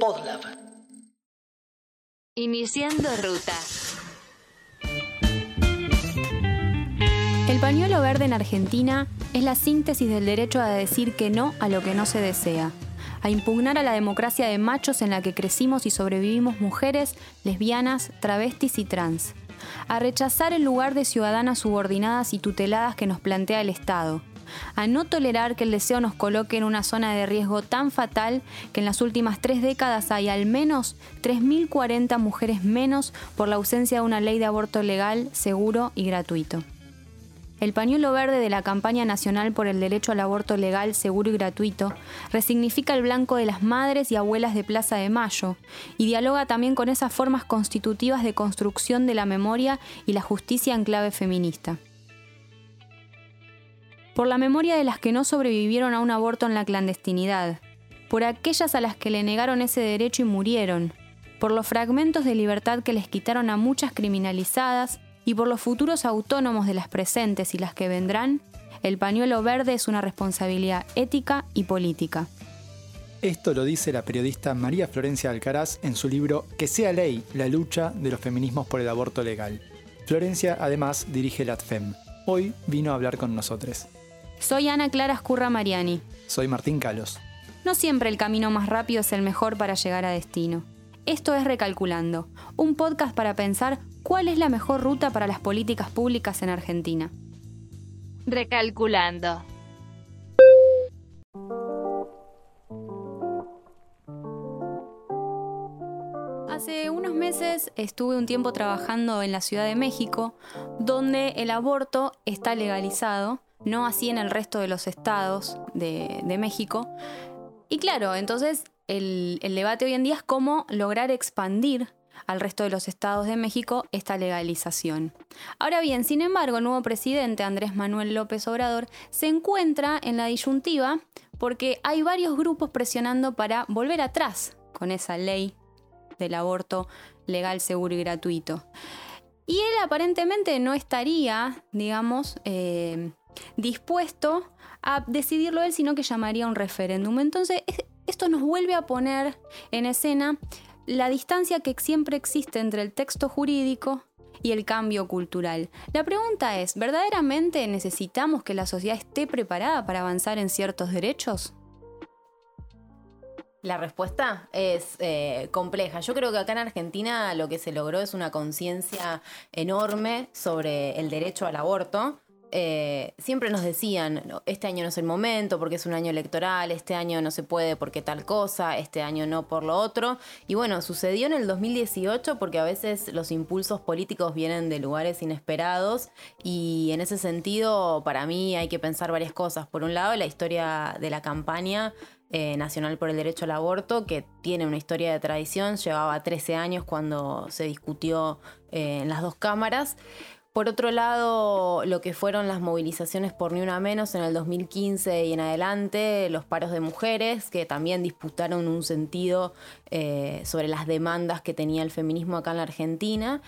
Podlab. Iniciando ruta. El pañuelo verde en Argentina es la síntesis del derecho a decir que no a lo que no se desea, a impugnar a la democracia de machos en la que crecimos y sobrevivimos mujeres, lesbianas, travestis y trans, a rechazar el lugar de ciudadanas subordinadas y tuteladas que nos plantea el Estado, a no tolerar que el deseo nos coloque en una zona de riesgo tan fatal que en las últimas tres décadas hay al menos 3.040 mujeres menos por la ausencia de una ley de aborto legal, seguro y gratuito. El pañuelo verde de la campaña nacional por el derecho al aborto legal, seguro y gratuito resignifica el blanco de las madres y abuelas de Plaza de Mayo y dialoga también con esas formas constitutivas de construcción de la memoria y la justicia en clave feminista. Por la memoria de las que no sobrevivieron a un aborto en la clandestinidad, por aquellas a las que le negaron ese derecho y murieron, por los fragmentos de libertad que les quitaron a muchas criminalizadas y por los futuros autónomos de las presentes y las que vendrán, el pañuelo verde es una responsabilidad ética y política. Esto lo dice la periodista María Florencia Alcaraz en su libro Que sea ley, la lucha de los feminismos por el aborto legal. Florencia además dirige la ATFEM. Hoy vino a hablar con nosotros. Soy Ana Clara Escurra Mariani. Soy Martín Calos. No siempre el camino más rápido es el mejor para llegar a destino. Esto es Recalculando, un podcast para pensar cuál es la mejor ruta para las políticas públicas en Argentina. Recalculando. Hace unos meses estuve un tiempo trabajando en la Ciudad de México, donde el aborto está legalizado, no así en el resto de los estados de, México. Y claro, entonces el, debate hoy en día es cómo lograr expandir al resto de los estados de México esta legalización. Ahora bien, sin embargo, el nuevo presidente Andrés Manuel López Obrador se encuentra en la disyuntiva porque hay varios grupos presionando para volver atrás con esa ley del aborto legal, seguro y gratuito. Y él aparentemente no estaría, digamos, eh, dispuesto a decidirlo él, sino que llamaría un referéndum. Entonces, esto nos vuelve a poner en escena la distancia que siempre existe entre el texto jurídico y el cambio cultural. La pregunta es, ¿verdaderamente necesitamos que la sociedad esté preparada para avanzar en ciertos derechos? La respuesta es eh, compleja. Yo creo que acá en Argentina lo que se logró es una conciencia enorme sobre el derecho al aborto eh, siempre nos decían, este año no es el momento porque es un año electoral, este año no se puede porque tal cosa, este año no por lo otro. Y bueno, sucedió en el 2018 porque a veces los impulsos políticos vienen de lugares inesperados y en ese sentido para mí hay que pensar varias cosas. Por un lado, la historia de la campaña eh, nacional por el Derecho al Aborto, que tiene una historia de tradición, llevaba 13 años cuando se discutió eh, en las dos cámaras. Por otro lado, lo que fueron las movilizaciones por Ni Una Menos en el 2015 y en adelante, los paros de mujeres, que también disputaron un sentido eh, sobre las demandas que tenía el feminismo acá en la Argentina.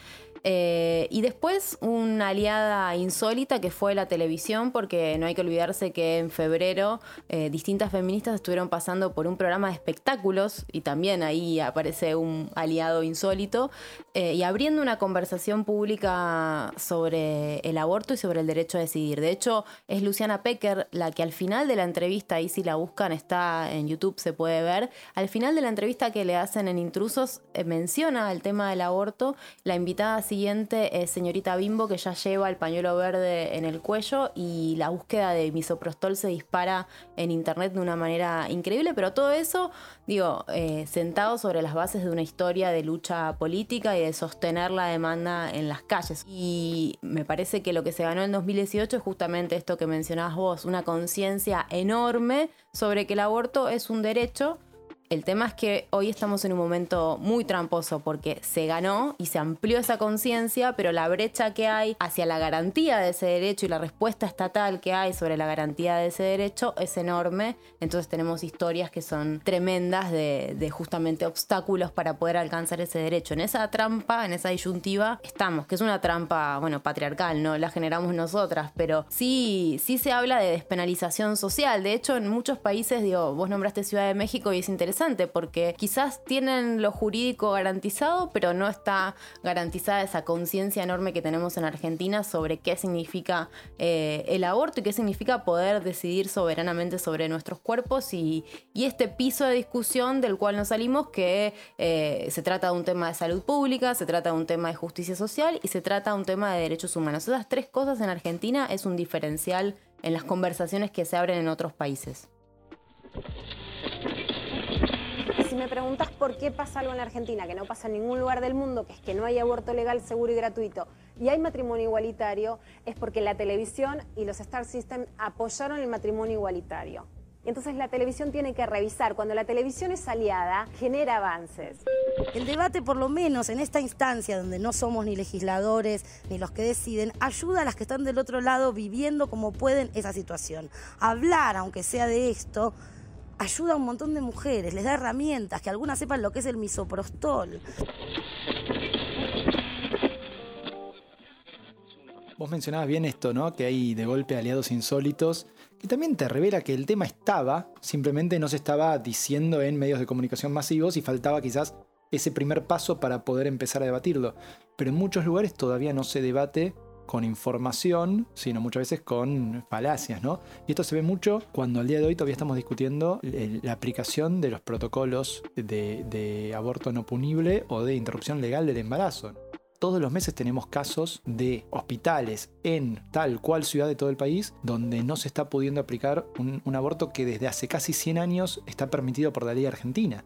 Eh, y después una aliada insólita que fue la televisión, porque no hay que olvidarse que en febrero eh, distintas feministas estuvieron pasando por un programa de espectáculos y también ahí aparece un aliado insólito eh, y abriendo una conversación pública sobre el aborto y sobre el derecho a decidir. De hecho, es Luciana Pecker la que al final de la entrevista, ahí si la buscan, está en YouTube, se puede ver, al final de la entrevista que le hacen en Intrusos menciona el tema del aborto, la invitada siguiente es señorita Bimbo, que ya lleva el pañuelo verde en el cuello y la búsqueda de misoprostol se dispara en internet de una manera increíble, pero todo eso, digo, eh, sentado sobre las bases de una historia de lucha política y de sostener la demanda en las calles. Y me parece que lo que se ganó en 2018 es justamente esto que mencionabas vos, una conciencia enorme sobre que el aborto es un derecho El tema es que hoy estamos en un momento muy tramposo porque se ganó y se amplió esa conciencia, pero la brecha que hay hacia la garantía de ese derecho y la respuesta estatal que hay sobre la garantía de ese derecho es enorme. Entonces tenemos historias que son tremendas de, justamente obstáculos para poder alcanzar ese derecho. En esa trampa, en esa disyuntiva, estamos, que es una trampa, bueno, patriarcal, no la generamos nosotras, pero sí, sí se habla de despenalización social. De hecho, en muchos países, digo, vos nombraste Ciudad de México y es interesante porque quizás tienen lo jurídico garantizado, pero no está garantizada esa conciencia enorme que tenemos en Argentina sobre qué significa eh, el aborto y qué significa poder decidir soberanamente sobre nuestros cuerpos y, este piso de discusión del cual nos salimos que eh, se trata de un tema de salud pública, se trata de un tema de justicia social y se trata de un tema de derechos humanos. Esas tres cosas en Argentina es un diferencial en las conversaciones que se abren en otros países me preguntas por qué pasa algo en Argentina que no pasa en ningún lugar del mundo, que es que no hay aborto legal, seguro y gratuito, y hay matrimonio igualitario, es porque la televisión y los Star System apoyaron el matrimonio igualitario. Entonces la televisión tiene que revisar. Cuando la televisión es aliada, genera avances. El debate, por lo menos en esta instancia donde no somos ni legisladores ni los que deciden, ayuda a las que están del otro lado viviendo como pueden esa situación. Hablar, aunque sea de esto, ayuda a un montón de mujeres, les da herramientas, que algunas sepan lo que es el misoprostol. Vos mencionabas bien esto, ¿no? Que hay de golpe aliados insólitos, que también te revela que el tema estaba, simplemente no se estaba diciendo en medios de comunicación masivos y faltaba quizás ese primer paso para poder empezar a debatirlo. Pero en muchos lugares todavía no se debate con información, sino muchas veces con falacias, ¿no? Y esto se ve mucho cuando al día de hoy todavía estamos discutiendo la aplicación de los protocolos de, aborto no punible o de interrupción legal del embarazo. Todos los meses tenemos casos de hospitales en tal cual ciudad de todo el país donde no se está pudiendo aplicar un, un aborto que desde hace casi 100 años está permitido por la ley argentina.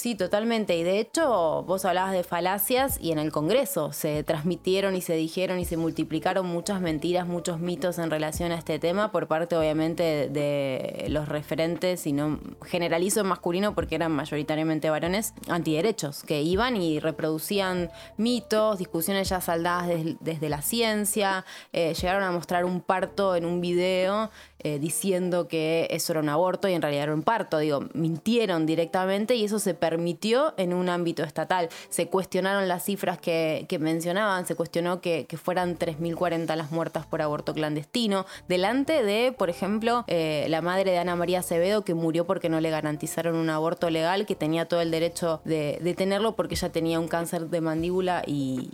Sí, totalmente. Y de hecho, vos hablabas de falacias y en el Congreso se transmitieron y se dijeron y se multiplicaron muchas mentiras, muchos mitos en relación a este tema por parte, obviamente, de los referentes, y no generalizo en masculino porque eran mayoritariamente varones, antiderechos, que iban y reproducían mitos, discusiones ya saldadas desde, la ciencia, eh, llegaron a mostrar un parto en un video eh, diciendo que eso era un aborto y en realidad era un parto. Digo, mintieron directamente y eso se permitió en un ámbito estatal. Se cuestionaron las cifras que, mencionaban, se cuestionó que, fueran 3.040 las muertas por aborto clandestino, delante de, por ejemplo, eh, la madre de Ana María Acevedo que murió porque no le garantizaron un aborto legal, que tenía todo el derecho de, tenerlo porque ella tenía un cáncer de mandíbula y,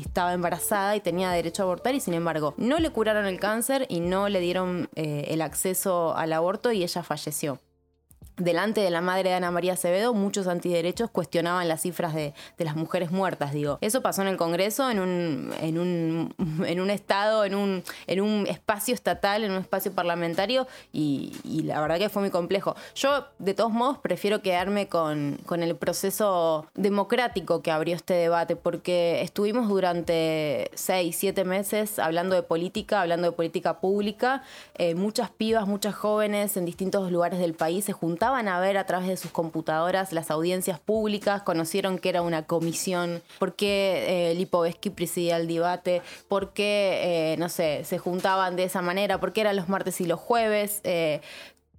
estaba embarazada y tenía derecho a abortar y sin embargo no le curaron el cáncer y no le dieron eh, el acceso al aborto y ella falleció delante de la madre de Ana María Acevedo, muchos antiderechos cuestionaban las cifras de, las mujeres muertas, digo. Eso pasó en el Congreso, en un, en un, en un estado, en un, en un espacio estatal, en un espacio parlamentario, y, la verdad que fue muy complejo. Yo, de todos modos, prefiero quedarme con, con, el proceso democrático que abrió este debate, porque estuvimos durante seis, siete meses hablando de política, hablando de política pública, eh, muchas pibas, muchas jóvenes en distintos lugares del país se juntaban a ver a través de sus computadoras las audiencias públicas, conocieron que era una comisión, por qué eh, Lipovetsky presidía el debate, por qué, eh, no sé, se juntaban de esa manera, por qué eran los martes y los jueves, eh,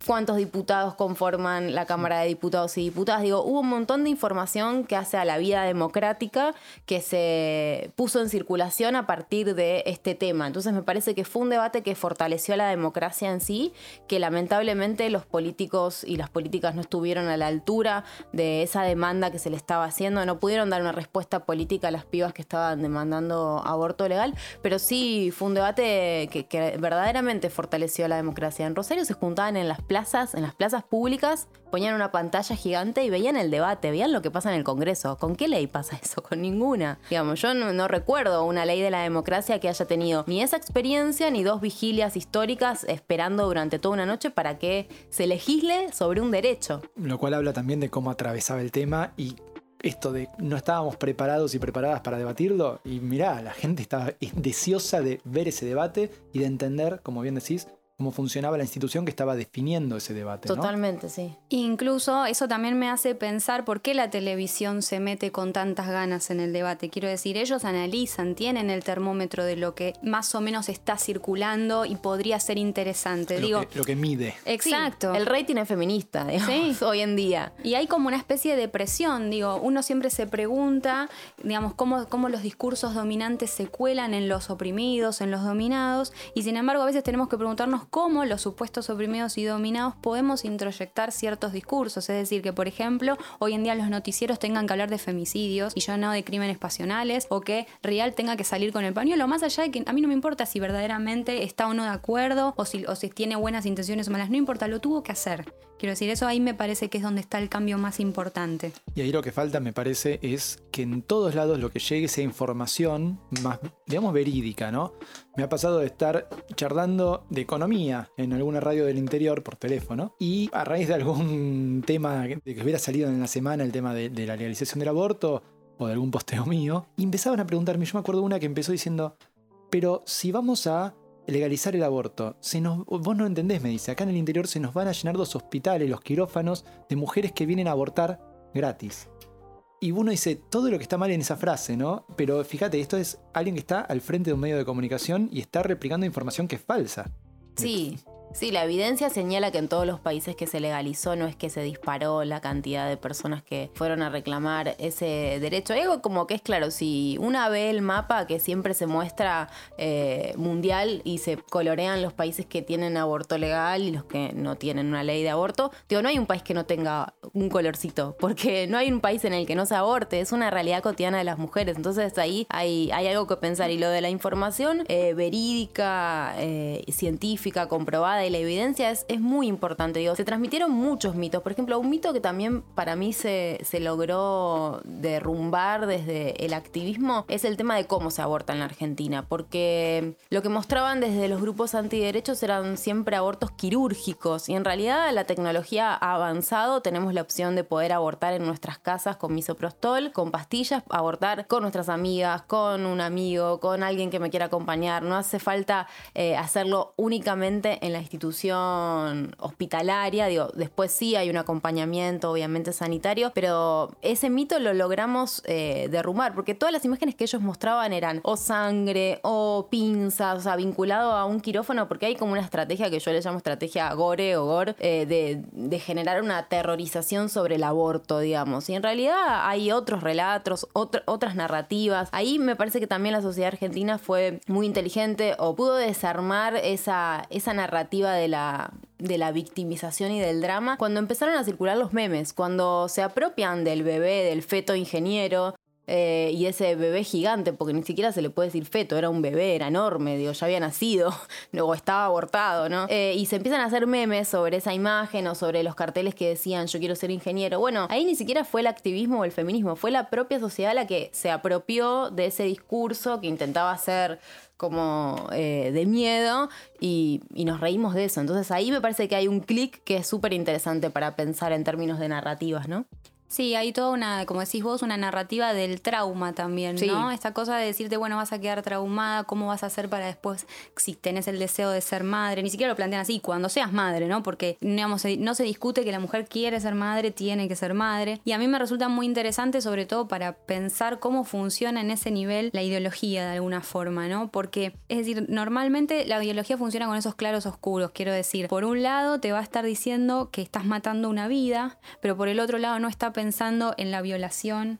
cuántos diputados conforman la Cámara de Diputados y Diputadas. Digo, hubo un montón de información que hace a la vida democrática que se puso en circulación a partir de este tema. Entonces me parece que fue un debate que fortaleció a la democracia en sí, que lamentablemente los políticos y las políticas no estuvieron a la altura de esa demanda que se le estaba haciendo, no pudieron dar una respuesta política a las pibas que estaban demandando aborto legal, pero sí fue un debate que, verdaderamente fortaleció a la democracia. En Rosario se juntaban en las plazas, en las plazas públicas, ponían una pantalla gigante y veían el debate, veían lo que pasa en el Congreso. ¿Con qué ley pasa eso? Con ninguna. Digamos, yo no, recuerdo una ley de la democracia que haya tenido ni esa experiencia ni dos vigilias históricas esperando durante toda una noche para que se legisle sobre un derecho. Lo cual habla también de cómo atravesaba el tema y esto de no estábamos preparados y preparadas para debatirlo. Y mirá, la gente estaba deseosa de ver ese debate y de entender, como bien decís, cómo funcionaba la institución que estaba definiendo ese debate. ¿no? Totalmente, sí. Incluso eso también me hace pensar por qué la televisión se mete con tantas ganas en el debate. Quiero decir, ellos analizan, tienen el termómetro de lo que más o menos está circulando y podría ser interesante. Lo, Digo, que, lo que mide. exacto. Sí, el rating es feminista, digamos, Sí. hoy en día. Y hay como una especie de presión, digo, uno siempre se pregunta, digamos, cómo, cómo los discursos dominantes se cuelan en los oprimidos, en los dominados, y sin embargo a veces tenemos que preguntarnos cómo los supuestos oprimidos y dominados podemos introyectar ciertos discursos, es decir, que por ejemplo hoy en día los noticieros tengan que hablar de femicidios y ya no de crímenes pasionales, o que Real tenga que salir con el pañuelo, más allá de que a mí no me importa si verdaderamente está o no de acuerdo, o si, o si tiene buenas intenciones o malas, no importa, lo tuvo que hacer. Quiero decir, eso ahí me parece que es donde está el cambio más importante. Y ahí lo que falta, me parece, es que en todos lados lo que llegue sea información más, digamos, verídica, ¿no? Me ha pasado de estar charlando de economía en alguna radio del interior por teléfono y a raíz de algún tema de que hubiera salido en la semana, el tema de, de la legalización del aborto o de algún posteo mío, empezaban a preguntarme, yo me acuerdo una que empezó diciendo, pero si vamos a legalizar el aborto, se nos, vos no entendés, me dice, acá en el interior se nos van a llenar los hospitales, los quirófanos de mujeres que vienen a abortar gratis. Y uno dice todo lo que está mal en esa frase, ¿no? Pero fíjate, esto es alguien que está al frente de un medio de comunicación y está replicando información que es falsa. Sí, sí, la evidencia señala que en todos los países que se legalizó no es que se disparó la cantidad de personas que fueron a reclamar ese derecho. Hay algo como que es claro, si una ve el mapa que siempre se muestra eh, mundial y se colorean los países que tienen aborto legal y los que no tienen una ley de aborto, digo, no hay un país que no tenga un colorcito, porque no hay un país en el que no se aborte, es una realidad cotidiana de las mujeres. Entonces ahí hay, algo que pensar. Y lo de la información eh, verídica, eh, científica, comprobada y la evidencia es, es muy importante. Digo, se transmitieron muchos mitos. Por ejemplo, un mito que también para mí se, se logró derrumbar desde el activismo es el tema de cómo se aborta en la Argentina. Porque lo que mostraban desde los grupos antiderechos eran siempre abortos quirúrgicos. Y en realidad la tecnología ha avanzado. Tenemos la opción de poder abortar en nuestras casas con misoprostol, con pastillas, abortar con nuestras amigas, con un amigo, con alguien que me quiera acompañar. No hace falta eh, hacerlo únicamente en la institución hospitalaria. Digo, después sí hay un acompañamiento, obviamente sanitario, pero ese mito lo logramos eh, derrumbar, porque todas las imágenes que ellos mostraban eran o sangre o pinzas, o sea, vinculado a un quirófano, porque hay como una estrategia que yo le llamo estrategia gore o gore, eh, de, generar una terrorización sobre el aborto, digamos. Y en realidad hay otros relatos, otr- otras narrativas. Ahí me parece que también la sociedad argentina fue muy inteligente o pudo desarmar esa, esa narrativa de la, de la victimización y del drama cuando empezaron a circular los memes, cuando se apropian del bebé, del feto ingeniero. Eh, y ese bebé gigante, porque ni siquiera se le puede decir feto, era un bebé, era enorme, digo, ya había nacido, o estaba abortado, ¿no? Eh, y se empiezan a hacer memes sobre esa imagen o sobre los carteles que decían yo quiero ser ingeniero. Bueno, ahí ni siquiera fue el activismo o el feminismo, fue la propia sociedad la que se apropió de ese discurso que intentaba hacer como eh, de miedo y, y nos reímos de eso. Entonces ahí me parece que hay un clic que es súper interesante para pensar en términos de narrativas, ¿no? Sí, hay toda una, como decís vos, una narrativa del trauma también, Sí. ¿no? Esta cosa de decirte, bueno, vas a quedar traumada, ¿cómo vas a hacer para después, si tenés el deseo de ser madre? Ni siquiera lo plantean así, cuando seas madre, ¿no? Porque digamos, no se discute que la mujer quiere ser madre, tiene que ser madre. Y a mí me resulta muy interesante, sobre todo para pensar cómo funciona en ese nivel la ideología de alguna forma, ¿no? Porque, es decir, normalmente la ideología funciona con esos claros oscuros, quiero decir. Por un lado, te va a estar diciendo que estás matando una vida, pero por el otro lado no está pensando en la violación.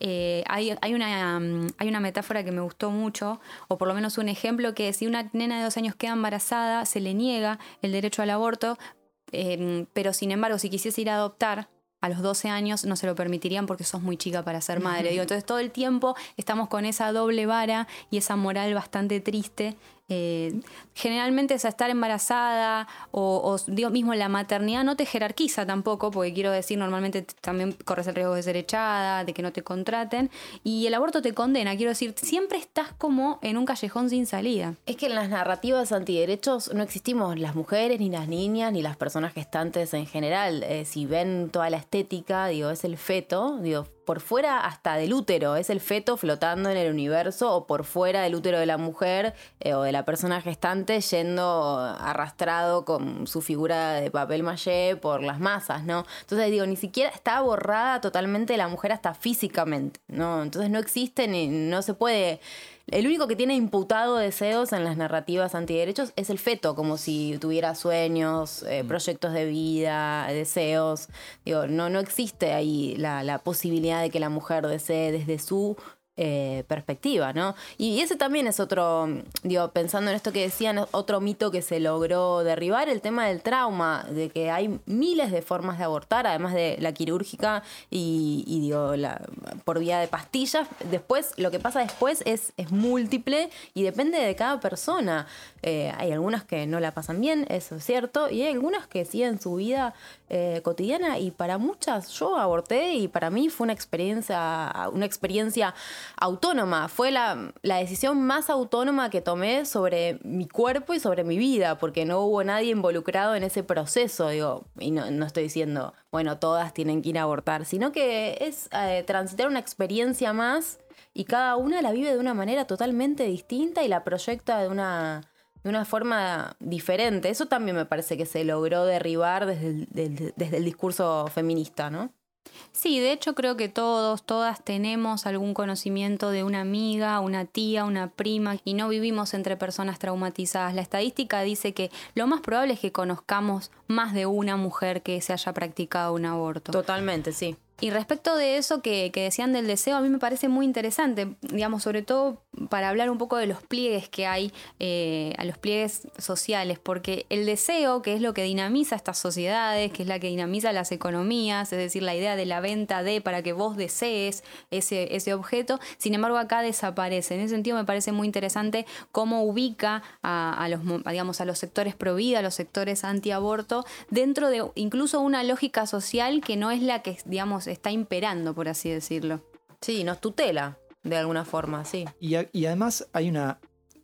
Eh, hay, hay una, mm, hay una metáfora que me gustó mucho, o por lo menos un ejemplo, que si una nena de dos años queda embarazada, se le niega el derecho al aborto, eh, pero sin embargo, si quisiese ir a adoptar, a los 12 años no se lo permitirían porque sos muy chica para ser madre. Digo, entonces todo el tiempo estamos con esa doble vara y esa moral bastante triste. Eh, generalmente es estar embarazada o, o, digo mismo la maternidad no te jerarquiza tampoco, porque quiero decir, normalmente también corres el riesgo de ser echada, de que no te contraten, y el aborto te condena, quiero decir, siempre estás como en un callejón sin salida. Es que en las narrativas antiderechos no existimos las mujeres, ni las niñas, ni las personas gestantes en general. Eh, si ven toda la estética, digo, es el feto, digo, por fuera hasta del útero, es el feto flotando en el universo o por fuera del útero de la mujer eh, o de la persona gestante yendo arrastrado con su figura de papel maché por las masas, ¿no? Entonces digo, ni siquiera está borrada totalmente la mujer hasta físicamente, ¿no? Entonces no existe ni no se puede el único que tiene imputado deseos en las narrativas antiderechos es el feto, como si tuviera sueños, eh, mm. proyectos de vida, deseos. Digo, no, no existe ahí la, la posibilidad de que la mujer desee desde su eh, perspectiva, ¿no? Y ese también es otro, digo, pensando en esto que decían, otro mito que se logró derribar, el tema del trauma, de que hay miles de formas de abortar, además de la quirúrgica y, digo, por vía de pastillas. Después, lo que pasa después es, es múltiple y depende de cada persona. Eh, hay algunas que no la pasan bien, eso es cierto, y hay algunas que siguen su vida eh, cotidiana y para muchas yo aborté y para mí fue una experiencia, una experiencia autónoma, fue la, decisión más autónoma que tomé sobre mi cuerpo y sobre mi vida, porque no hubo nadie involucrado en ese proceso, digo, y no, estoy diciendo, bueno, todas tienen que ir a abortar, sino que es eh, transitar una experiencia más y cada una la vive de una manera totalmente distinta y la proyecta de una de una forma diferente. Eso también me parece que se logró derribar desde el discurso feminista, ¿no? Sí, de hecho creo que todos, todas tenemos algún conocimiento de una amiga, una tía, una prima y no vivimos entre personas traumatizadas. La estadística dice que lo más probable es que conozcamos más de una mujer que se haya practicado un aborto. Totalmente, sí. Y respecto de eso que, decían del deseo, a mí me parece muy interesante, digamos, sobre todo para hablar un poco de los pliegues que hay, eh, a los pliegues sociales, porque el deseo, que es lo que dinamiza estas sociedades, que es la que dinamiza las economías, es decir, la idea de la venta de para que vos desees ese, ese objeto, sin embargo acá desaparece. En ese sentido me parece muy interesante cómo ubica a, los, digamos, a los sectores pro vida, a los sectores antiaborto, dentro de incluso una lógica social que no es la que, digamos, está imperando, por así decirlo. Sí, nos tutela de alguna forma, sí. Y, además hay, una,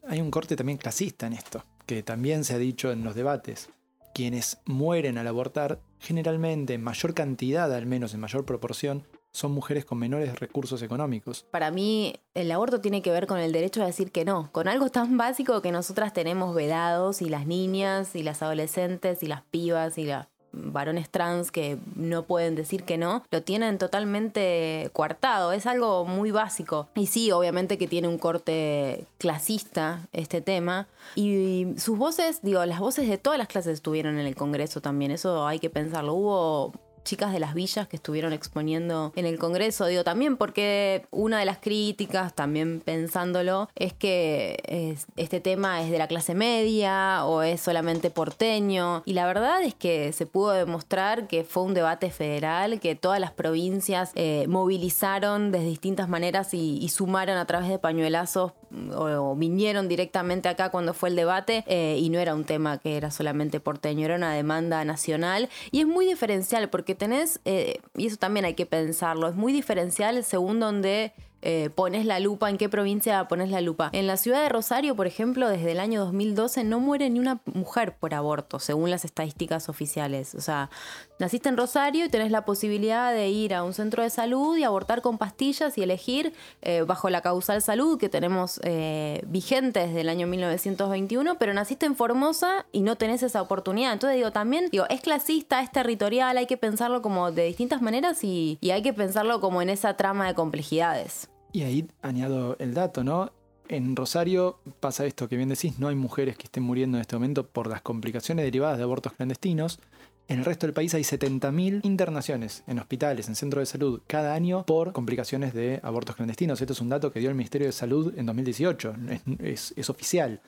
hay un corte también clasista en esto, que también se ha dicho en los debates. Quienes mueren al abortar, generalmente en mayor cantidad, al menos en mayor proporción, son mujeres con menores recursos económicos. Para mí, el aborto tiene que ver con el derecho a decir que no, con algo tan básico que nosotras tenemos vedados y las niñas y las adolescentes y las pibas y las varones trans que no pueden decir que no, lo tienen totalmente coartado. Es algo muy básico. Y sí, obviamente que tiene un corte clasista este tema. Y sus voces, digo, las voces de todas las clases estuvieron en el Congreso también. Eso hay que pensarlo. Hubo chicas de las villas que estuvieron exponiendo en el Congreso, digo también porque una de las críticas, también pensándolo, es que este tema es de la clase media o es solamente porteño. Y la verdad es que se pudo demostrar que fue un debate federal, que todas las provincias eh, movilizaron de distintas maneras y, sumaron a través de pañuelazos o, vinieron directamente acá cuando fue el debate eh, y no era un tema que era solamente porteño, era una demanda nacional. Y es muy diferencial porque tenés, eh, y eso también hay que pensarlo, es muy diferencial según donde eh, pones la lupa, en qué provincia pones la lupa. En la ciudad de Rosario, por ejemplo, desde el año 2012 no muere ni una mujer por aborto, según las estadísticas oficiales. O sea, naciste en Rosario y tenés la posibilidad de ir a un centro de salud y abortar con pastillas y elegir eh, bajo la causal salud que tenemos eh, vigente desde el año 1921, pero naciste en Formosa y no tenés esa oportunidad. Entonces digo, también digo, es clasista, es territorial, hay que pensarlo como de distintas maneras y hay que pensarlo como en esa trama de complejidades. Y ahí añado el dato, ¿no? En Rosario pasa esto que bien decís, no hay mujeres que estén muriendo en este momento por las complicaciones derivadas de abortos clandestinos. En el resto del país hay 70.000 internaciones en hospitales, en centros de salud, cada año por complicaciones de abortos clandestinos. Esto es un dato que dio el Ministerio de Salud en 2018, es, es oficial.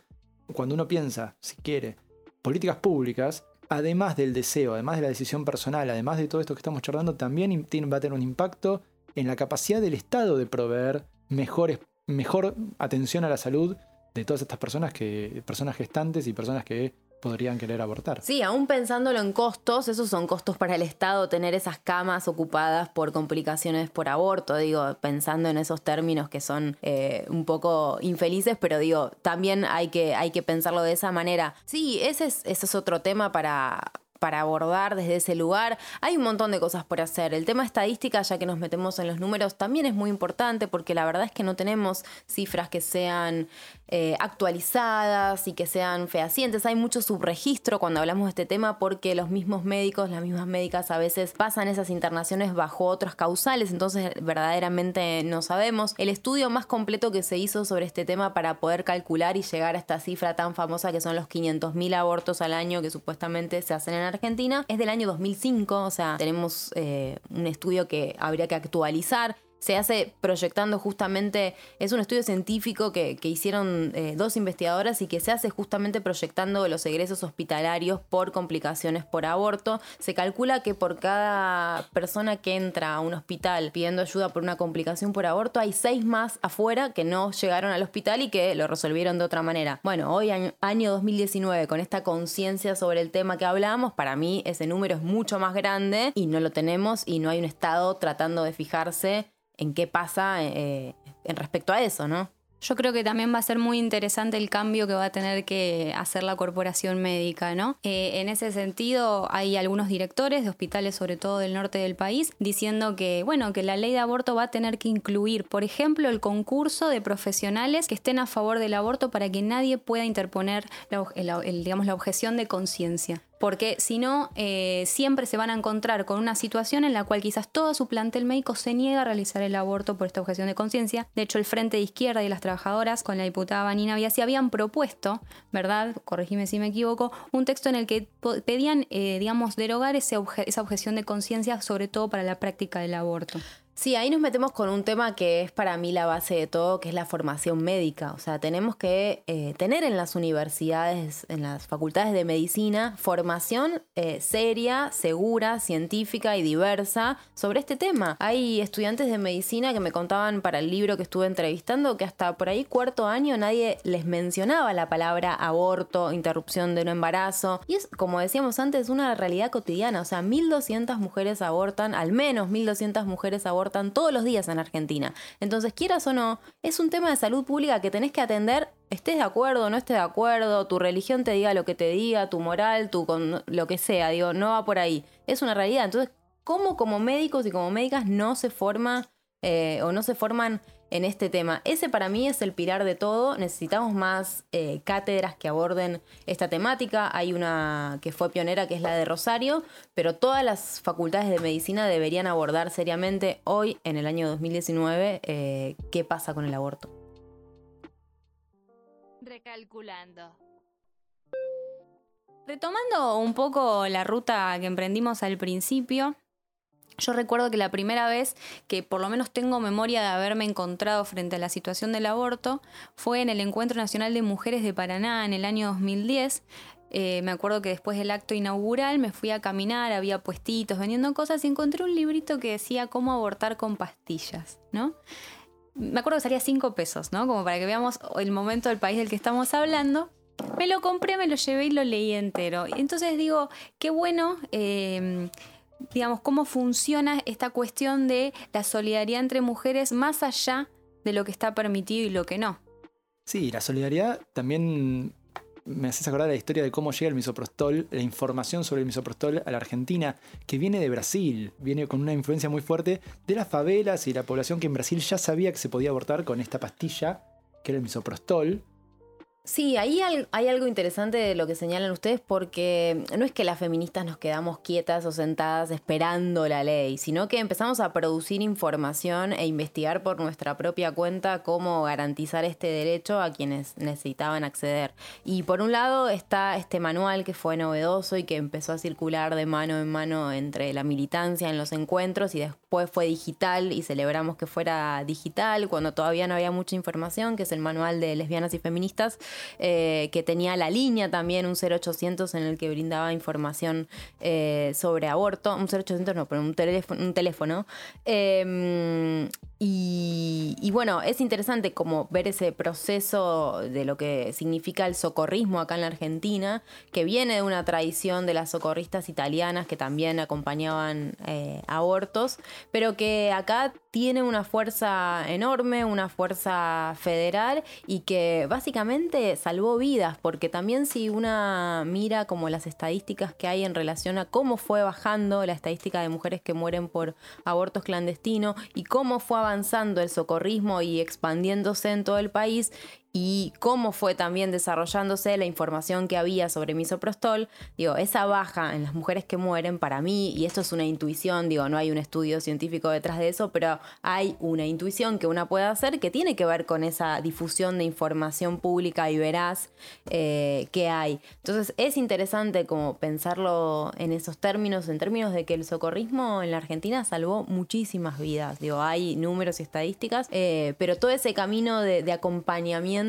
Cuando uno piensa, si quiere, políticas públicas, además del deseo, además de la decisión personal, además de todo esto que estamos charlando, también va a tener un impacto en la capacidad del Estado de proveer mejor atención a la salud de todas estas personas que personas gestantes y personas que podrían querer abortar. Sí, aún pensándolo en costos, esos son costos para el Estado tener esas camas ocupadas por complicaciones por aborto, digo, pensando en esos términos que son eh, un poco infelices, pero digo, también hay que, hay que pensarlo de esa manera. Sí, ese es, ese es otro tema para, para abordar desde ese lugar. Hay un montón de cosas por hacer. El tema estadística, ya que nos metemos en los números, también es muy importante porque la verdad es que no tenemos cifras que sean eh, actualizadas y que sean fehacientes. Hay mucho subregistro cuando hablamos de este tema porque los mismos médicos, las mismas médicas a veces pasan esas internaciones bajo otras causales, entonces verdaderamente no sabemos. El estudio más completo que se hizo sobre este tema para poder calcular y llegar a esta cifra tan famosa que son los 500.000 abortos al año que supuestamente se hacen en Argentina es del año 2005, o sea, tenemos eh, un estudio que habría que actualizar se hace proyectando justamente, es un estudio científico que, hicieron eh, dos investigadoras y que se hace justamente proyectando los egresos hospitalarios por complicaciones por aborto. Se calcula que por cada persona que entra a un hospital pidiendo ayuda por una complicación por aborto, hay seis más afuera que no llegaron al hospital y que lo resolvieron de otra manera. Bueno, hoy año, año 2019, con esta conciencia sobre el tema que hablamos, para mí ese número es mucho más grande y no lo tenemos y no hay un Estado tratando de fijarse en qué pasa eh, en respecto a eso, ¿no? Yo creo que también va a ser muy interesante el cambio que va a tener que hacer la corporación médica, ¿no? Eh, en ese sentido, hay algunos directores de hospitales, sobre todo del norte del país, diciendo que, bueno, que la ley de aborto va a tener que incluir, por ejemplo, el concurso de profesionales que estén a favor del aborto para que nadie pueda interponer digamos, la objeción de conciencia porque si no, eh, siempre se van a encontrar con una situación en la cual quizás todo su plantel médico se niega a realizar el aborto por esta objeción de conciencia. De hecho, el Frente de Izquierda y las trabajadoras con la diputada Vanina Biasi habían propuesto, ¿verdad? Corregime si me equivoco, un texto en el que pedían, eh, digamos, derogar esa objeción de conciencia, sobre todo para la práctica del aborto. Sí, ahí nos metemos con un tema que es para mí la base de todo, que es la formación médica. O sea, tenemos que eh, tener en las universidades, en las facultades de medicina, formación eh, seria, segura, científica y diversa sobre este tema. Hay estudiantes de medicina que me contaban para el libro que estuve entrevistando que hasta por ahí cuarto año nadie les mencionaba la palabra aborto, interrupción de un embarazo. Y es, como decíamos antes, una realidad cotidiana. O sea, 1.200 mujeres abortan, al menos 1.200 mujeres abortan todos los días en Argentina. Entonces, quieras o no, es un tema de salud pública que tenés que atender, estés de acuerdo o no estés de acuerdo, tu religión te diga lo que te diga, tu moral, tu con, lo que sea, digo, no va por ahí. Es una realidad. Entonces, ¿cómo como médicos y como médicas no se forma eh, o no se forman en este tema. Ese para mí es el pilar de todo. Necesitamos más eh, cátedras que aborden esta temática. Hay una que fue pionera que es la de Rosario, pero todas las facultades de medicina deberían abordar seriamente hoy, en el año 2019, eh, qué pasa con el aborto. Recalculando. Retomando un poco la ruta que emprendimos al principio, yo recuerdo que la primera vez que por lo menos tengo memoria de haberme encontrado frente a la situación del aborto fue en el Encuentro Nacional de Mujeres de Paraná en el año 2010. Eh, me acuerdo que después del acto inaugural me fui a caminar, había puestitos vendiendo cosas y encontré un librito que decía cómo abortar con pastillas, ¿no? Me acuerdo que salía cinco pesos, ¿no? Como para que veamos el momento del país del que estamos hablando. Me lo compré, me lo llevé y lo leí entero. Entonces digo, qué bueno eh, digamos, cómo funciona esta cuestión de la solidaridad entre mujeres más allá de lo que está permitido y lo que no. Sí, la solidaridad también me haces acordar la historia de cómo llega el misoprostol, la información sobre el misoprostol a la Argentina, que viene de Brasil, viene con una influencia muy fuerte de las favelas y la población que en Brasil ya sabía que se podía abortar con esta pastilla, que era el misoprostol, Sí, ahí hay algo interesante de lo que señalan ustedes porque no es que las feministas nos quedamos quietas o sentadas esperando la ley, sino que empezamos a producir información e investigar por nuestra propia cuenta cómo garantizar este derecho a quienes necesitaban acceder. Y por un lado está este manual que fue novedoso y que empezó a circular de mano en mano entre la militancia en los encuentros y después fue digital y celebramos que fuera digital cuando todavía no había mucha información, que es el manual de lesbianas y feministas eh, que tenía la línea también, un 0800 en el que brindaba información eh, sobre aborto, un 0800 no, pero un teléfono. Un teléfono. Y, bueno, es interesante como ver ese proceso de lo que significa el socorrismo acá en la Argentina, que viene de una tradición de las socorristas italianas que también acompañaban eh, abortos, pero que acá tiene una fuerza enorme, una fuerza federal y que básicamente salvó vidas, porque también si una mira como las estadísticas que hay en relación a cómo fue bajando la estadística de mujeres que mueren por abortos clandestinos y cómo fue avanzando el socorrismo y expandiéndose en todo el país y cómo fue también desarrollándose la información que había sobre misoprostol, digo, esa baja en las mujeres que mueren para mí, y esto es una intuición, digo, no hay un estudio científico detrás de eso, pero hay una intuición que una puede hacer que tiene que ver con esa difusión de información pública y veraz eh, que hay. Entonces es interesante como pensarlo en esos términos, en términos de que el socorrismo en la Argentina salvó muchísimas vidas, digo, hay números y estadísticas, eh, pero todo ese camino de acompañamiento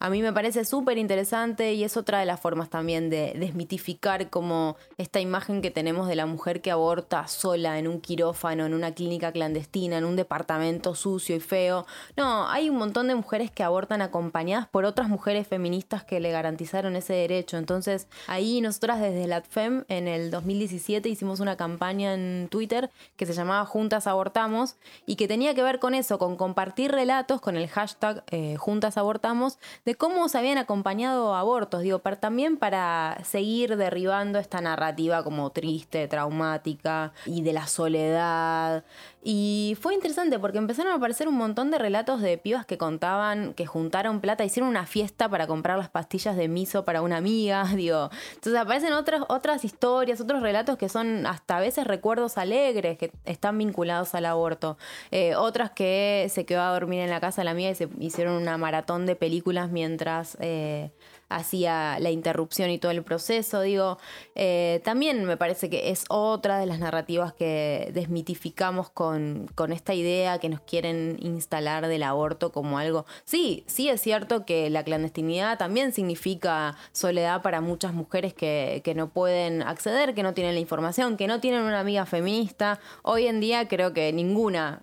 a mí me parece súper interesante y es otra de las formas también de desmitificar como esta imagen que tenemos de la mujer que aborta sola en un quirófano, en una clínica clandestina, en un departamento sucio y feo. No, hay un montón de mujeres que abortan acompañadas por otras mujeres feministas que le garantizaron ese derecho. Entonces ahí nosotras desde la ATFEM en el 2017 hicimos una campaña en Twitter que se llamaba Juntas Abortamos y que tenía que ver con eso, con compartir relatos con el hashtag eh, Juntas Abortamos de cómo se habían acompañado abortos, digo, también para seguir derribando esta narrativa como triste, traumática y de la soledad. Y fue interesante porque empezaron a aparecer un montón de relatos de pibas que contaban que juntaron plata, hicieron una fiesta para comprar las pastillas de miso para una amiga, digo. Entonces aparecen otras, otras historias, otros relatos que son hasta a veces recuerdos alegres que están vinculados al aborto. Eh, otras que se quedó a dormir en la casa de la amiga y se hicieron una maratón de películas mientras eh, hacía la interrupción y todo el proceso. Digo, eh, también me parece que es otra de las narrativas que desmitificamos con, con, esta idea que nos quieren instalar del aborto como algo. Sí, sí es cierto que la clandestinidad también significa soledad para muchas mujeres que, que no pueden acceder, que no tienen la información, que no tienen una amiga feminista. Hoy en día creo que ninguna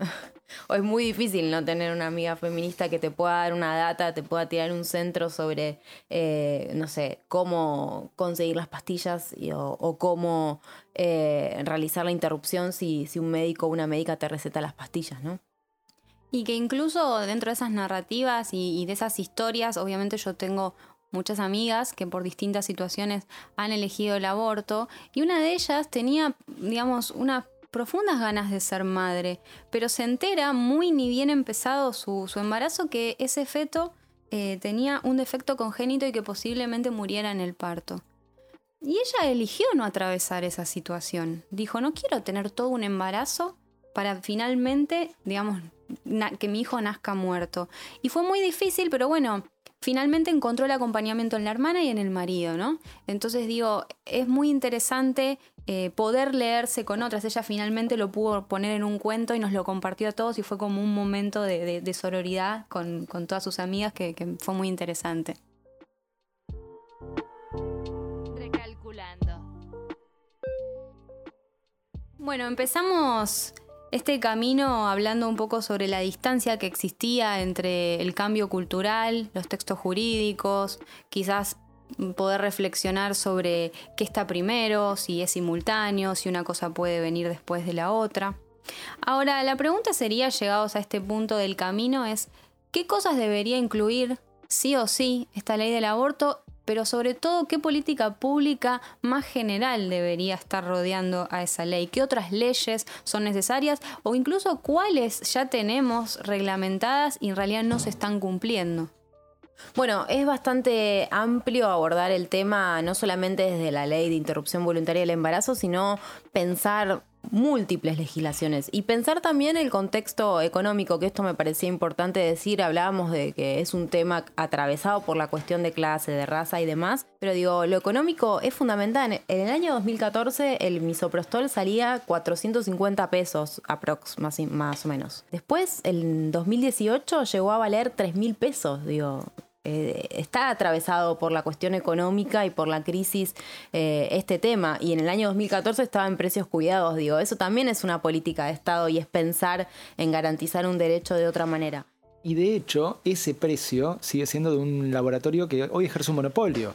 o es muy difícil no tener una amiga feminista que te pueda dar una data, te pueda tirar un centro sobre, eh, no sé, cómo conseguir las pastillas o, cómo eh, realizar la interrupción si, si un médico o una médica te receta las pastillas, ¿no? Y que incluso dentro de esas narrativas y de esas historias, obviamente yo tengo muchas amigas que por distintas situaciones han elegido el aborto y una de ellas tenía, digamos, una profundas ganas de ser madre, pero se entera muy ni bien empezado su, embarazo que ese feto eh, tenía un defecto congénito y que posiblemente muriera en el parto. Y ella eligió no atravesar esa situación. Dijo, no quiero tener todo un embarazo para finalmente, digamos, que mi hijo nazca muerto. Y fue muy difícil, pero bueno, finalmente encontró el acompañamiento en la hermana y en el marido, ¿no? Entonces digo, es muy interesante eh, poder leerse con otras. Ella finalmente lo pudo poner en un cuento y nos lo compartió a todos y fue como un momento de, sororidad con, todas sus amigas que, que fue muy interesante. Recalculando. Bueno, empezamos este camino hablando un poco sobre la distancia que existía entre el cambio cultural, los textos jurídicos, quizás poder reflexionar sobre qué está primero, si es simultáneo, si una cosa puede venir después de la otra. Ahora, la pregunta sería, llegados a este punto del camino, es ¿qué cosas debería incluir sí o sí esta ley del aborto pero sobre todo qué política pública más general debería estar rodeando a esa ley, qué otras leyes son necesarias o incluso cuáles ya tenemos reglamentadas y en realidad no se están cumpliendo. Bueno, es bastante amplio abordar el tema no solamente desde la ley de interrupción voluntaria del embarazo, sino pensar múltiples legislaciones y pensar también el contexto económico, que esto me parecía importante decir, hablábamos de que es un tema atravesado por la cuestión de clase, de raza y demás, pero digo, lo económico es fundamental. En el año 2014 el misoprostol salía 450 pesos aprox, más, más o menos. Después, en 2018 llegó a valer 3 mil pesos, digo, eh, está atravesado por la cuestión económica y por la crisis eh, este tema. Y en el año 2014 estaba en precios cuidados, digo, eso también es una política de Estado y es pensar en garantizar un derecho de otra manera. Y de hecho, ese precio sigue siendo de un laboratorio que hoy ejerce un monopolio.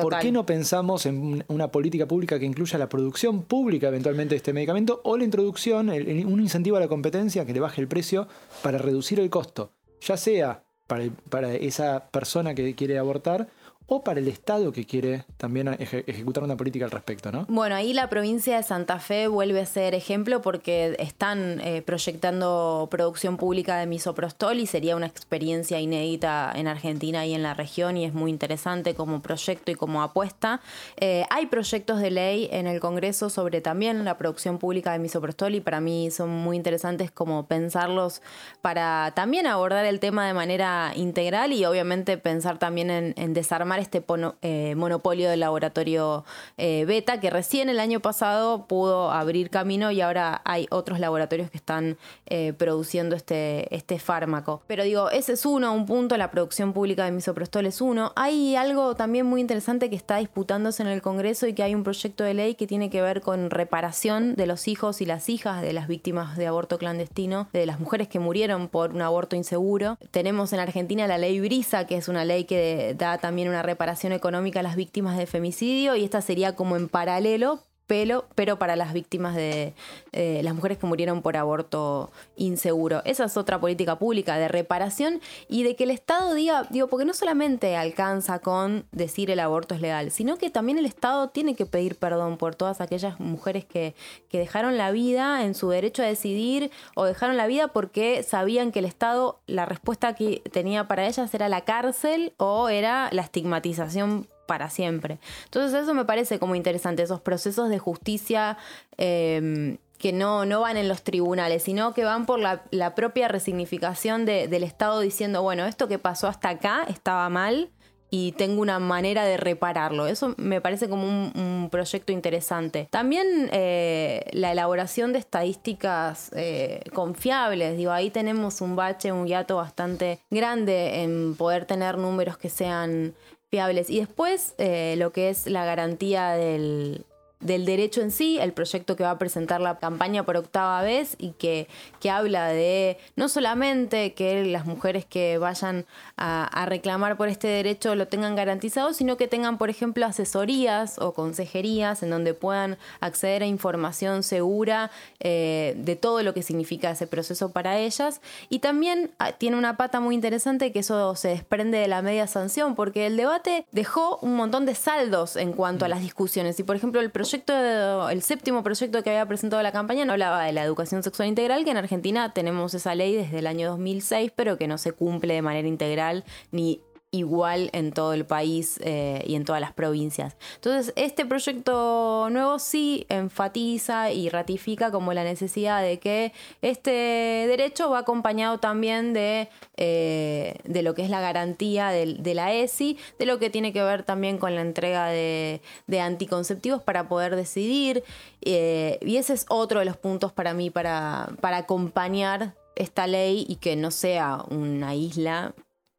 ¿Por qué no pensamos en una política pública que incluya la producción pública eventualmente de este medicamento o la introducción, un incentivo a la competencia que le baje el precio para reducir el costo? Ya sea para, esa persona que quiere abortar o para el Estado que quiere también ejecutar una política al respecto, ¿no? Bueno, ahí la provincia de Santa Fe vuelve a ser ejemplo porque están eh, proyectando producción pública de misoprostol y sería una experiencia inédita en Argentina y en la región y es muy interesante como proyecto y como apuesta. Eh, hay proyectos de ley en el Congreso sobre también la producción pública de misoprostol y para mí son muy interesantes como pensarlos para también abordar el tema de manera integral y obviamente pensar también en desarmar este eh, monopolio del laboratorio eh, Beta, que recién el año pasado pudo abrir camino y ahora hay otros laboratorios que están eh, produciendo este, este fármaco. Pero digo, ese es uno, un punto, la producción pública de misoprostol es uno. Hay algo también muy interesante que está disputándose en el Congreso y que hay un proyecto de ley que tiene que ver con reparación de los hijos y las hijas de las víctimas de aborto clandestino, de las mujeres que murieron por un aborto inseguro. Tenemos en Argentina la ley Brisa, que es una ley que da también una reparación económica a las víctimas de femicidio y esta sería como en paralelo, pero, pero para las víctimas de eh, las mujeres que murieron por aborto inseguro. Esa es otra política pública de reparación y de que el Estado diga, digo, porque no solamente alcanza con decir el aborto es legal, sino que también el Estado tiene que pedir perdón por todas aquellas mujeres que, que dejaron la vida en su derecho a decidir o dejaron la vida porque sabían que el Estado, la respuesta que tenía para ellas era la cárcel o era la estigmatización para siempre. Entonces eso me parece como interesante, esos procesos de justicia em, que no, no van en los tribunales, sino que van por la, propia resignificación del Estado diciendo, bueno, esto que pasó hasta acá estaba mal y tengo una manera de repararlo. Eso me parece como un, proyecto interesante. También eh, la elaboración de estadísticas eh, confiables. Digo, ahí tenemos un bache, un hiato bastante grande en poder tener números que sean fiables. Y después eh, lo que es la garantía del, del derecho en sí, el proyecto que va a presentar la campaña por octava vez y que, que habla de no solamente que las mujeres que vayan a, reclamar por este derecho lo tengan garantizado, sino que tengan, por ejemplo, asesorías o consejerías en donde puedan acceder a información segura eh, de todo lo que significa ese proceso para ellas. Y también ah, tiene una pata muy interesante que eso se desprende de la media sanción, porque el debate dejó un montón de saldos en cuanto a las discusiones. Y, por ejemplo, el proyecto el séptimo proyecto que había presentado la campaña no hablaba de la educación sexual integral, que en Argentina tenemos esa ley desde el año 2006, pero que no se cumple de manera integral ni igual en todo el país eh, y en todas las provincias. Entonces, este proyecto nuevo sí enfatiza y ratifica como la necesidad de que este derecho va acompañado también de, eh, de lo que es la garantía de, la ESI, de lo que tiene que ver también con la entrega de, anticonceptivos para poder decidir. Eh, y ese es otro de los puntos para mí para, para acompañar esta ley y que no sea una isla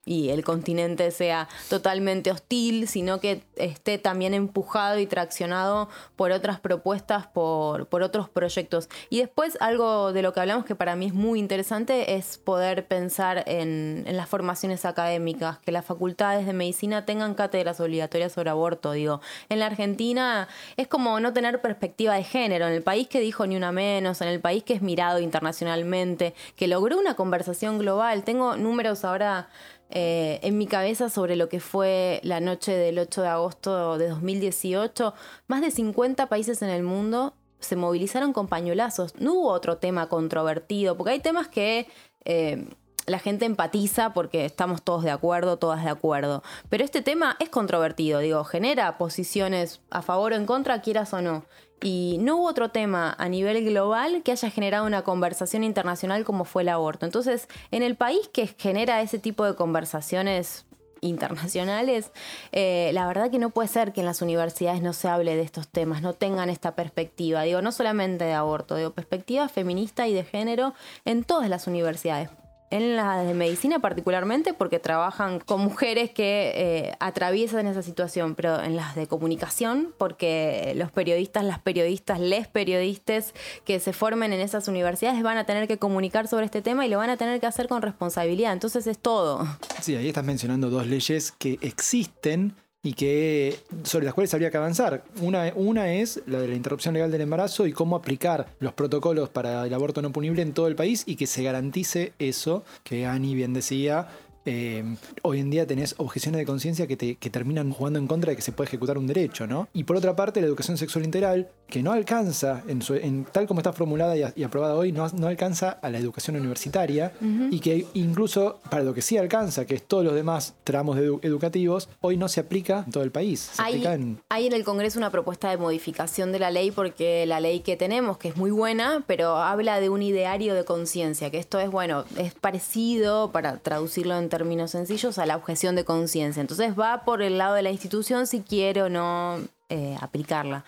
y el continente sea totalmente hostil, sino que esté también empujado y traccionado por otras propuestas, por, por otros proyectos. Y después algo de lo que hablamos que para mí es muy interesante es poder pensar en, en las formaciones académicas, que las facultades de medicina tengan cátedras obligatorias sobre aborto. Digo, en la Argentina es como no tener perspectiva de género, en el país que dijo ni una menos, en el país que es mirado internacionalmente, que logró una conversación global. Tengo números ahora eh, en mi cabeza sobre lo que fue la noche del 8 de agosto de 2018. Más de 50 países en el mundo se movilizaron con pañuelazos. No hubo otro tema controvertido, porque hay temas que... Eh, la gente empatiza porque estamos todos de acuerdo, todas de acuerdo. Pero este tema es controvertido, digo, genera posiciones a favor o en contra, quieras o no. Y no hubo otro tema a nivel global que haya generado una conversación internacional como fue el aborto. Entonces, en el país que genera ese tipo de conversaciones internacionales, eh, la verdad que no puede ser que en las universidades no se hable de estos temas, no tengan esta perspectiva, digo, no solamente de aborto, digo, perspectiva feminista y de género en todas las universidades. En la de medicina particularmente porque trabajan con mujeres que eh, atraviesan esa situación, pero en las de comunicación porque los periodistas, las periodistas, les periodistas que se formen en esas universidades van a tener que comunicar sobre este tema y lo van a tener que hacer con responsabilidad. Entonces es todo. Sí, ahí estás mencionando dos leyes que existen y que sobre las cuales habría que avanzar. Una, una es la de la interrupción legal del embarazo y cómo aplicar los protocolos para el aborto no punible en todo el país y que se garantice eso que Ani bien decía, eh, hoy en día tenés objeciones de conciencia que, que terminan jugando en contra de que se puede ejecutar un derecho, ¿no? Y por otra parte, la educación sexual integral, que no alcanza, en, tal como está formulada y, aprobada hoy, no, no, alcanza a la educación universitaria y que incluso para lo que sí alcanza, que es todos los demás tramos educativos, hoy no se aplica en todo el país. hay, en... hay en el Congreso una propuesta de modificación de la ley porque la ley que tenemos, que es muy buena, pero habla de un ideario de conciencia, que esto es, bueno, es parecido, para traducirlo en términos sencillos, a la objeción de conciencia. Entonces va por el lado de la institución si quiere o no eh, aplicarla.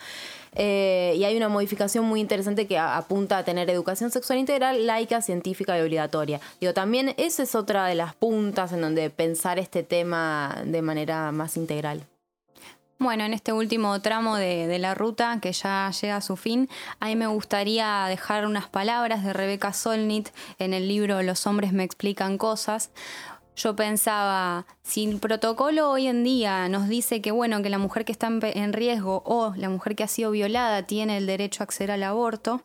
Eh, y hay una modificación muy interesante que apunta a tener educación sexual integral, laica, científica y obligatoria. Digo, también esa es otra de las puntas en donde pensar este tema de manera más integral. Bueno, en este último tramo de, la ruta, que ya llega a su fin, a mí me gustaría dejar unas palabras de Rebeca Solnit en el libro Los hombres me explican cosas, yo pensaba, si el protocolo hoy en día nos dice que bueno, que la mujer que está en riesgo o la mujer que ha sido violada tiene el derecho a acceder al aborto,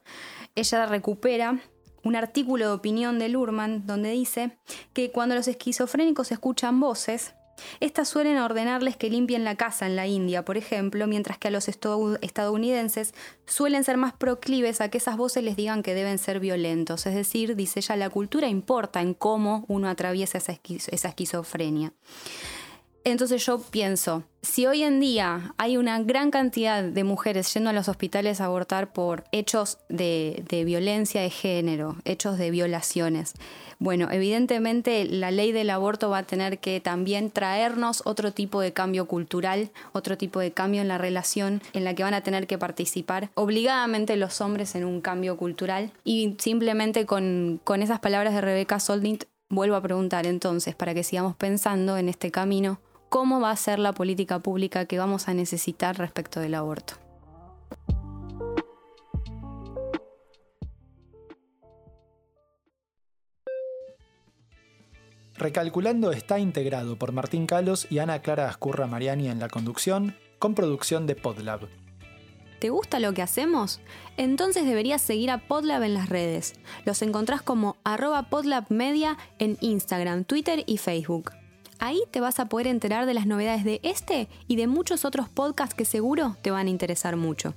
ella recupera un artículo de opinión de Lurman donde dice que cuando los esquizofrénicos escuchan voces, estas suelen ordenarles que limpien la casa en la India, por ejemplo, mientras que a los estadounidenses suelen ser más proclives a que esas voces les digan que deben ser violentos. Es decir, dice ella, la cultura importa en cómo uno atraviesa esa, esquizofrenia. Entonces yo pienso, si hoy en día hay una gran cantidad de mujeres yendo a los hospitales a abortar por hechos de, violencia de género, hechos de violaciones, bueno, evidentemente la ley del aborto va a tener que también traernos otro tipo de cambio cultural, otro tipo de cambio en la relación en la que van a tener que participar obligadamente los hombres en un cambio cultural. Y simplemente con, esas palabras de Rebeca Soldint vuelvo a preguntar entonces, para que sigamos pensando en este camino, ¿cómo va a ser la política pública que vamos a necesitar respecto del aborto? Recalculando está integrado por Martín Calos y Ana Clara Ascurra Mariani en la conducción, con producción de Podlab. ¿Te gusta lo que hacemos? Entonces deberías seguir a Podlab en las redes. Los encontrás como arroba podlabmedia en Instagram, Twitter y Facebook. Ahí te vas a poder enterar de las novedades de este y de muchos otros podcasts que seguro te van a interesar mucho.